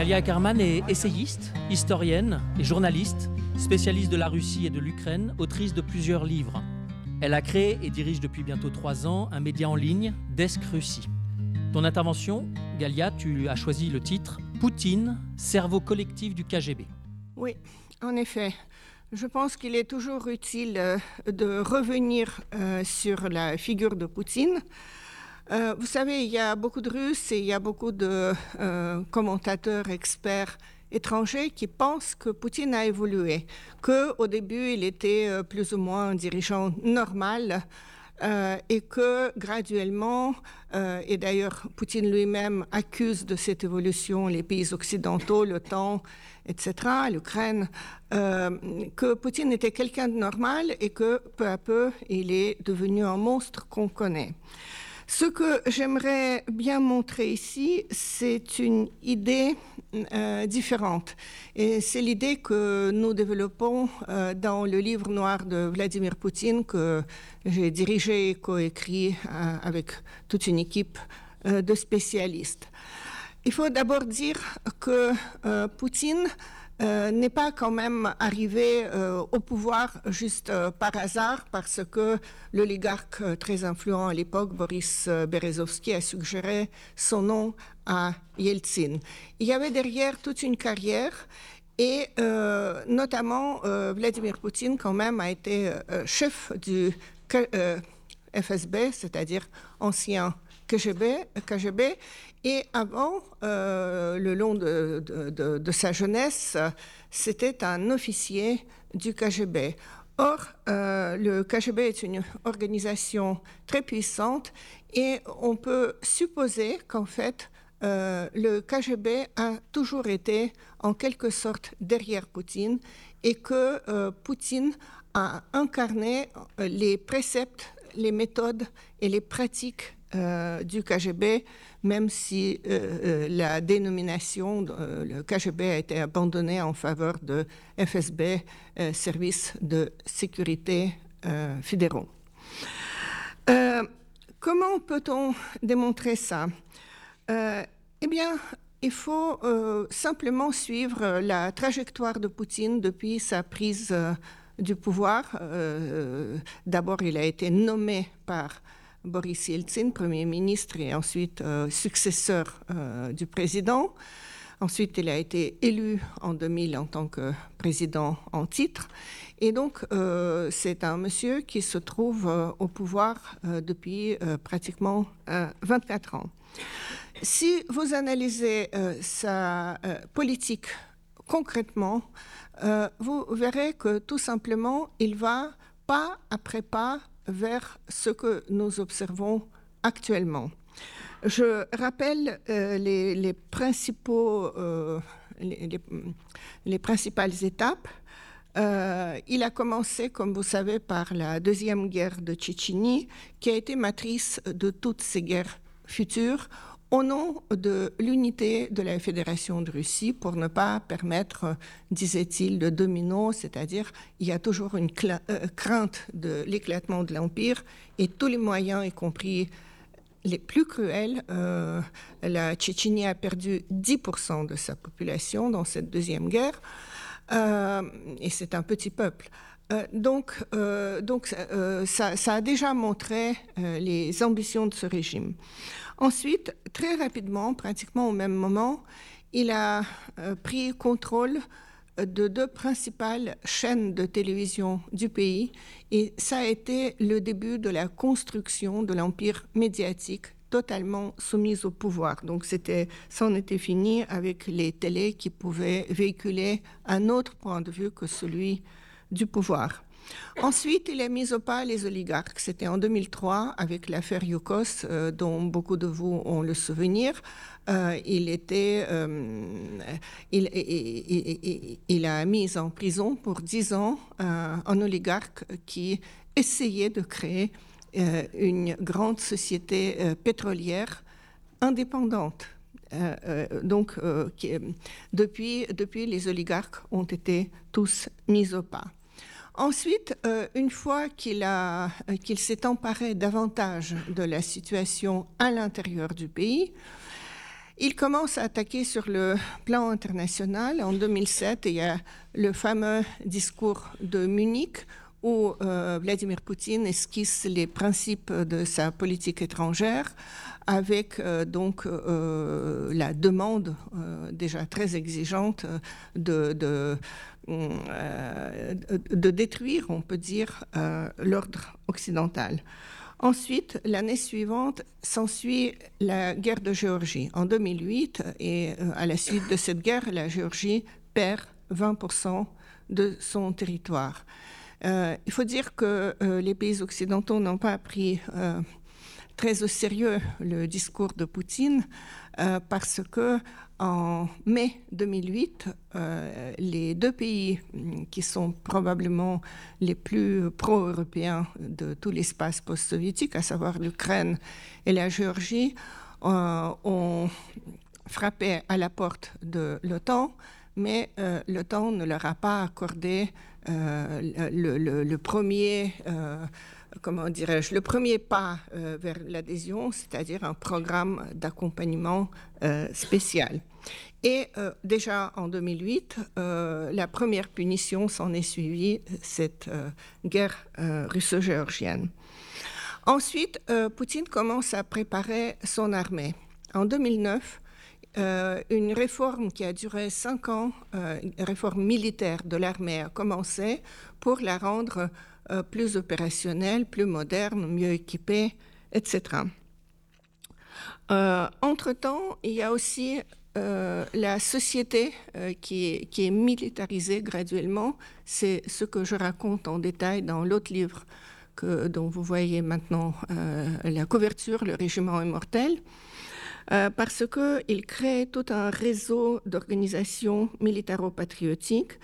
Galia Ackerman est essayiste, historienne et journaliste, spécialiste de la Russie et de l'Ukraine, autrice de plusieurs livres. Elle a créé et dirige depuis bientôt trois ans un média en ligne, Desk Russie. Ton intervention, Galia, tu as choisi le titre Poutine, cerveau collectif du KGB. Oui, en effet. Je pense qu'il est toujours utile euh, de revenir euh, sur la figure de Poutine. Euh, vous savez, il y a beaucoup de Russes et il y a beaucoup de commentateurs, experts étrangers qui pensent que Poutine a évolué, que au début il était plus ou moins un dirigeant normal euh, et que graduellement, euh, et d'ailleurs Poutine lui-même accuse de cette évolution les pays occidentaux, l'OTAN, etc., l'Ukraine, euh, que Poutine était quelqu'un de normal et que peu à peu il est devenu un monstre qu'on connaît. Ce que j'aimerais bien montrer ici, c'est une idée euh, différente. Et c'est l'idée que nous développons euh, dans le livre noir de Vladimir Poutine que j'ai dirigé et coécrit euh, avec toute une équipe de spécialistes. Il faut d'abord dire que Poutine euh, n'est pas quand même arrivé euh, au pouvoir juste euh, par hasard parce que l'oligarque très influent à l'époque, Boris Berezovsky, a suggéré son nom à Yeltsin. Il y avait derrière toute une carrière et notamment Vladimir Poutine quand même a été chef du FSB, c'est-à-dire ancien KGB, et avant, euh, le long de, sa jeunesse, c'était un officier du KGB. Or, euh, le KGB est une organisation très puissante et on peut supposer qu'en fait, euh, le KGB a toujours été en quelque sorte derrière Poutine et que Poutine a incarné les préceptes, les méthodes et les pratiques du KGB, même si euh, euh, la dénomination, le KGB a été abandonné en faveur de FSB, Service de sécurité fédéraux. comment peut-on démontrer ça? Eh bien, il faut simplement suivre la trajectoire de Poutine depuis sa prise du pouvoir. D'abord, il a été nommé par Boris Yeltsin, Premier ministre et ensuite euh, successeur euh, du président. Ensuite, il a été élu en 2000 en tant que président en titre. Et donc, euh, c'est un monsieur qui se trouve au pouvoir depuis pratiquement 24 ans. Si vous analysez sa politique concrètement, vous verrez que tout simplement, il va pas après pas vers ce que nous observons actuellement. Je rappelle euh, les, principaux, euh, les, principales étapes. Euh, il a commencé, comme vous savez, par la deuxième guerre de Tchétchénie, qui a été matrice de toutes ces guerres futures, au nom de l'unité de la Fédération de Russie pour ne pas permettre, disait-il, de domino, c'est-à-dire il y a toujours une euh, crainte de l'éclatement de l'Empire et tous les moyens, y compris les plus cruels. Euh, la Tchétchénie a perdu 10% de sa population dans cette deuxième guerre et c'est un petit peuple. donc, donc ça, ça, a déjà montré les ambitions de ce régime. Ensuite, très rapidement, pratiquement au même moment, il a euh, pris contrôle euh, de deux principales chaînes de télévision du pays et ça a été le début de la construction de l'empire médiatique totalement soumise au pouvoir. Donc c'était, était fini avec les télés qui pouvaient véhiculer un autre point de vue que celui du pouvoir. Ensuite, il a mis au pas les oligarques. C'était en 2003 avec l'affaire Yukos, euh, dont beaucoup de vous ont le souvenir. Euh, euh, il, il, a mis en prison pour dix ans un oligarque qui essayait de créer une grande société pétrolière indépendante. donc, depuis, depuis, les oligarques ont été tous mis au pas. Ensuite, euh, une fois qu'il euh, qu'il s'est emparé davantage de la situation à l'intérieur du pays, il commence à attaquer sur le plan international. En 2007, il y a le fameux discours de Munich où euh, Vladimir Poutine esquisse les principes de sa politique étrangère avec euh, donc euh, la demande déjà très exigeante de, détruire, on peut dire, l'ordre occidental. Ensuite, l'année suivante, s'ensuit la guerre de Géorgie en 2008 et à la suite de cette guerre, la Géorgie perd 20% de son territoire. Euh, il faut dire que euh, les pays occidentaux n'ont pas pris très au sérieux le discours de Poutine parce que en mai 2008, euh, les deux pays mm, qui sont probablement les plus pro-européens de tout l'espace post-soviétique, à savoir l'Ukraine et la Géorgie, euh, ont frappé à la porte de l'OTAN, mais euh, l'OTAN ne leur a pas accordé le, premier comment dirais-je, le premier pas vers l'adhésion, c'est-à-dire un programme d'accompagnement spécial. Et euh, déjà en 2008, euh, la première punition s'en est suivie, cette euh, guerre russo-géorgienne. Ensuite, Poutine commence à préparer son armée. En 2009, une réforme qui a duré cinq ans, une réforme militaire de l'armée, a commencé pour la rendre plus opérationnelle, plus moderne, mieux équipée, etc. Entre-temps, il y a aussi euh, la société euh, qui, est, qui, est, militarisée graduellement, c'est ce que je raconte en détail dans l'autre livre que, dont vous voyez maintenant euh, la couverture, Le Régiment immortel, parce qu'il crée tout un réseau d'organisations militaro-patriotiques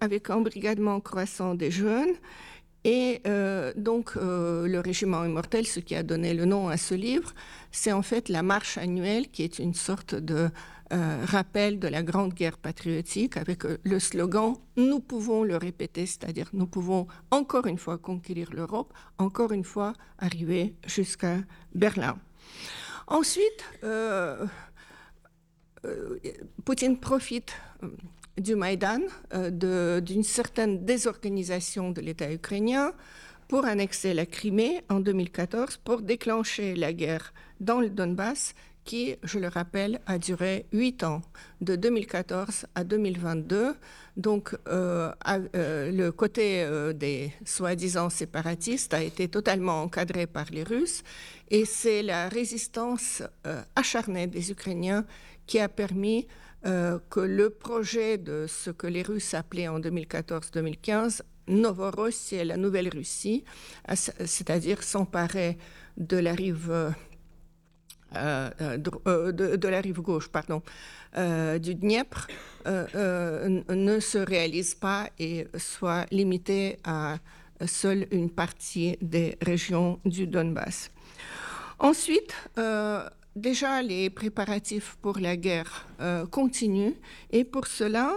avec un brigadement croissant des jeunes et euh, donc, euh, le régiment immortel, ce qui a donné le nom à ce livre, c'est en fait la marche annuelle qui est une sorte de euh, rappel de la Grande Guerre patriotique avec le slogan Nous pouvons le répéter, c'est-à-dire nous pouvons encore une fois conquérir l'Europe, encore une fois arriver jusqu'à Berlin. Ensuite, Poutine profite du Maïdan, euh, d'une certaine désorganisation de l'État ukrainien pour annexer la Crimée en 2014, pour déclencher la guerre dans le Donbass qui, je le rappelle, a duré huit ans, de 2014 à 2022. Donc, euh, euh, le côté des soi-disant séparatistes a été totalement encadré par les Russes, et c'est la résistance acharnée des Ukrainiens qui a permis euh, que le projet de ce que les Russes appelaient en 2014-2015 Novorossiya, la Nouvelle-Russie, c'est-à-dire s'emparer de la rive euh, euh, de, la rive gauche, pardon, du Dniepr, ne se réalise pas et soit limité à seule une partie des régions du Donbass. Ensuite, déjà les préparatifs pour la guerre euh, continuent et pour cela,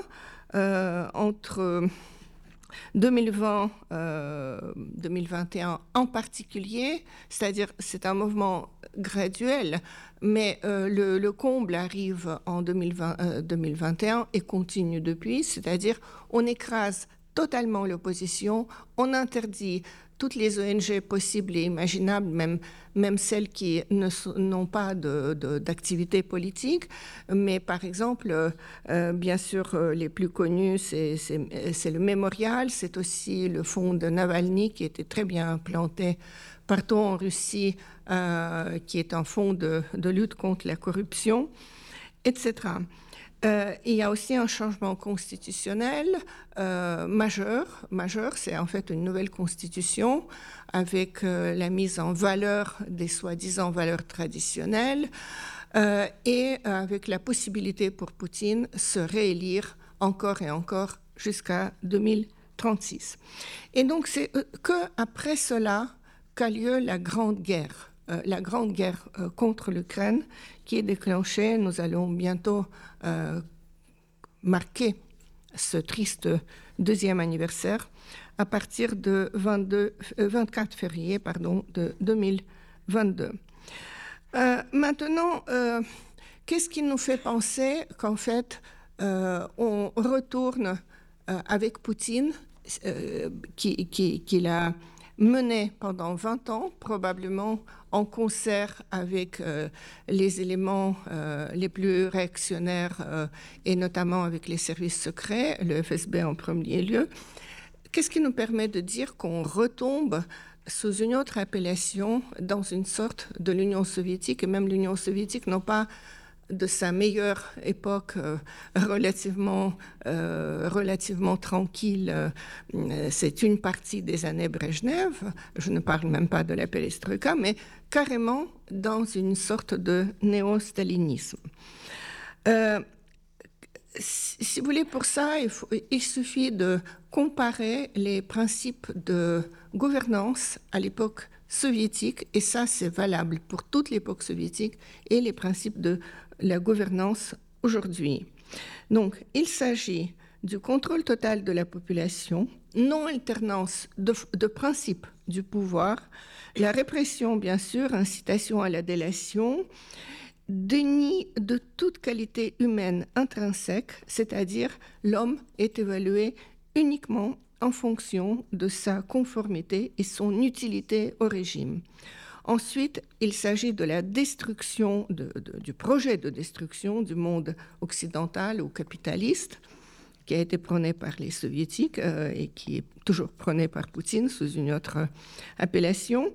euh, entre 2020, 2021 euh, en particulier, c'est-à-dire c'est un mouvement graduel, mais le, le, comble arrive en 2020, 2021 et continue depuis, c'est-à-dire on écrase totalement l'opposition, on interdit toutes les ONG possibles et imaginables, même, même celles qui n'ont pas d'activité de, politique. Mais par exemple, euh, bien sûr, euh, les plus connus, c'est le mémorial, c'est aussi le fonds de Navalny qui était très bien implanté partout en Russie, euh, qui est un fonds de, lutte contre la corruption, etc. Euh, il y a aussi un changement constitutionnel euh, majeur. Majeur, c'est en fait une nouvelle constitution avec la mise en valeur des soi-disant valeurs traditionnelles et avec la possibilité pour Poutine de se réélire encore et encore jusqu'à 2036. Et donc c'est que après cela qu'a lieu la Grande Guerre. la Grande Guerre contre l'Ukraine qui est déclenchée. Nous allons bientôt euh, marquer ce triste deuxième anniversaire à partir de 22, 24 euh, février pardon, de 2022. Euh, maintenant, qu'est-ce qui nous fait penser qu'en fait, on retourne avec Poutine, qui, qui, qui l'a mené pendant 20 ans, probablement en concert avec euh, les éléments euh, les plus réactionnaires euh, et notamment avec les services secrets, le FSB en premier lieu. Qu'est-ce qui nous permet de dire qu'on retombe sous une autre appellation dans une sorte de l'Union soviétique et même l'Union soviétique n'ont pas de sa meilleure époque euh, relativement, euh, relativement tranquille, euh, c'est une partie des années Brejnev, je ne parle même pas de la perestroïka, mais carrément dans une sorte de néo-stalinisme. si vous voulez, pour ça, il, il, suffit de comparer les principes de gouvernance à l'époque soviétique, et ça c'est valable pour toute l'époque soviétique, et les principes de la gouvernance aujourd'hui. Donc, il s'agit du contrôle total de la population, non-alternance de, de principes du pouvoir, la répression, bien sûr, incitation à la délation, déni de toute qualité humaine intrinsèque, c'est-à-dire l'homme est évalué uniquement en fonction de sa conformité et son utilité au régime. Ensuite, il s'agit de la destruction, du projet de destruction du monde occidental ou capitaliste qui a été prôné par les soviétiques euh, et qui est toujours prôné par Poutine sous une autre appellation.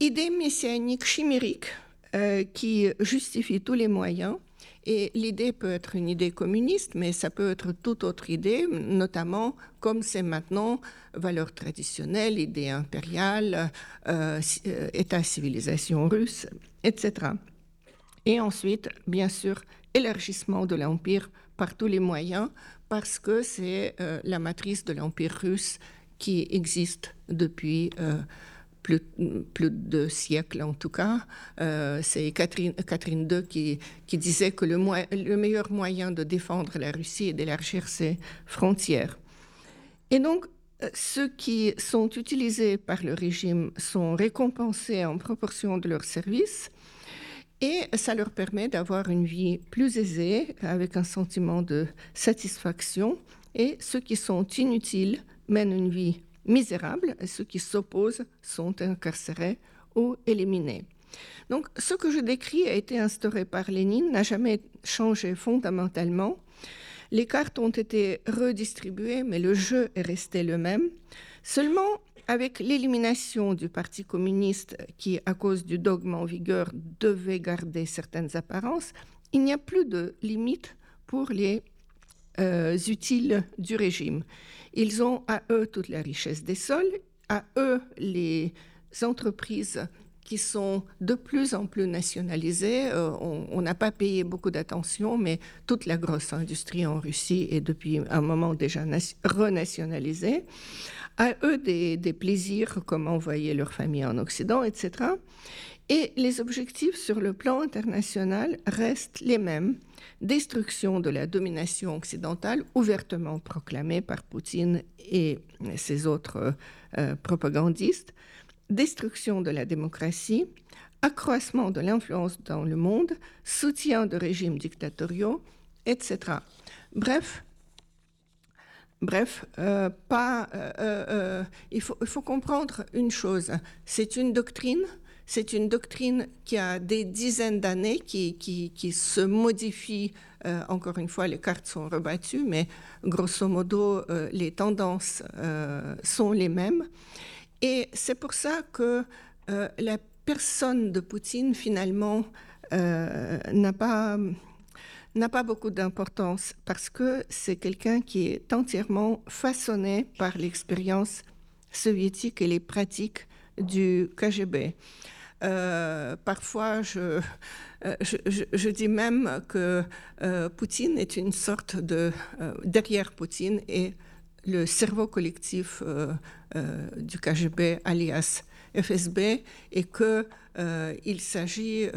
Idée messianique chimérique euh, qui justifie tous les moyens et l'idée peut être une idée communiste, mais ça peut être toute autre idée, notamment comme c'est maintenant valeur traditionnelle, idée impériale, euh, euh, État-civilisation russe, etc. Et ensuite, bien sûr, élargissement de l'empire par tous les moyens, parce que c'est euh, la matrice de l'empire russe qui existe depuis plus, de siècles en tout cas. Euh, c'est Catherine, Catherine II qui, qui disait que le, le, meilleur moyen de défendre la Russie est d'élargir ses frontières. Et donc, euh, ceux qui sont utilisés par le régime sont récompensés en proportion de leurs services et ça leur permet d'avoir une vie plus aisée avec un sentiment de satisfaction et ceux qui sont inutiles mènent une vie misérables, ceux qui s'opposent sont incarcérés ou éliminés. Donc, ce que je décris a été instauré par Lénine, n'a jamais changé fondamentalement. Les cartes ont été redistribuées, mais le jeu est resté le même. Seulement, avec l'élimination du Parti communiste, qui, à cause du dogme en vigueur, devait garder certaines apparences, il n'y a plus de limite pour les euh, utiles du régime. Ils ont à eux toute la richesse des sols, à eux les entreprises qui sont de plus en plus nationalisées. Euh, on n'a pas payé beaucoup d'attention, mais toute la grosse industrie en Russie est depuis un moment déjà renationalisée. À eux des, des plaisirs comme envoyer leur famille en Occident, etc. Et les objectifs sur le plan international restent les mêmes. Destruction de la domination occidentale, ouvertement proclamée par Poutine et ses autres euh, propagandistes. Destruction de la démocratie, accroissement de l'influence dans le monde, soutien de régimes dictatoriaux, etc. Bref, Bref, euh, euh, il, faut, comprendre une chose. C'est une doctrine c'est une doctrine qui a des dizaines d'années, qui, qui, se modifie. Euh, encore une fois, les cartes sont rebattues, mais grosso modo, euh, les tendances euh, sont les mêmes. Et c'est pour ça que la personne de Poutine, finalement, n'a pas n'a pas beaucoup d'importance parce que c'est quelqu'un qui est entièrement façonné par l'expérience soviétique et les pratiques du KGB. Euh, parfois, euh, je, je, dis même que euh, Poutine est une sorte de... derrière Poutine et le cerveau collectif du KGB, alias FSB, et qu'il s'agit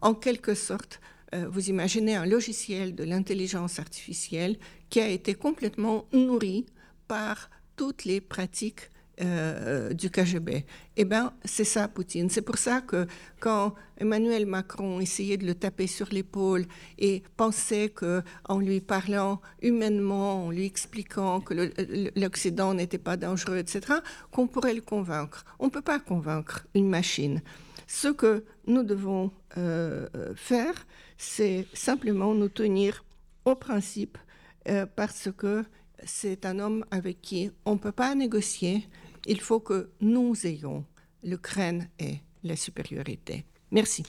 en quelque sorte vous imaginez un logiciel de l'intelligence artificielle qui a été complètement nourri par toutes les pratiques euh, du KGB. Eh bien, c'est ça, Poutine. C'est pour ça que quand Emmanuel Macron essayait de le taper sur l'épaule et pensait qu'en lui parlant humainement, en lui expliquant que l'Occident n'était pas dangereux, etc., qu'on pourrait le convaincre. On ne peut pas convaincre une machine. Ce que nous devons euh, faire, c'est simplement nous tenir au principe euh, parce que c'est un homme avec qui on ne peut pas négocier. Il faut que nous ayons l'Ukraine et la supériorité. Merci.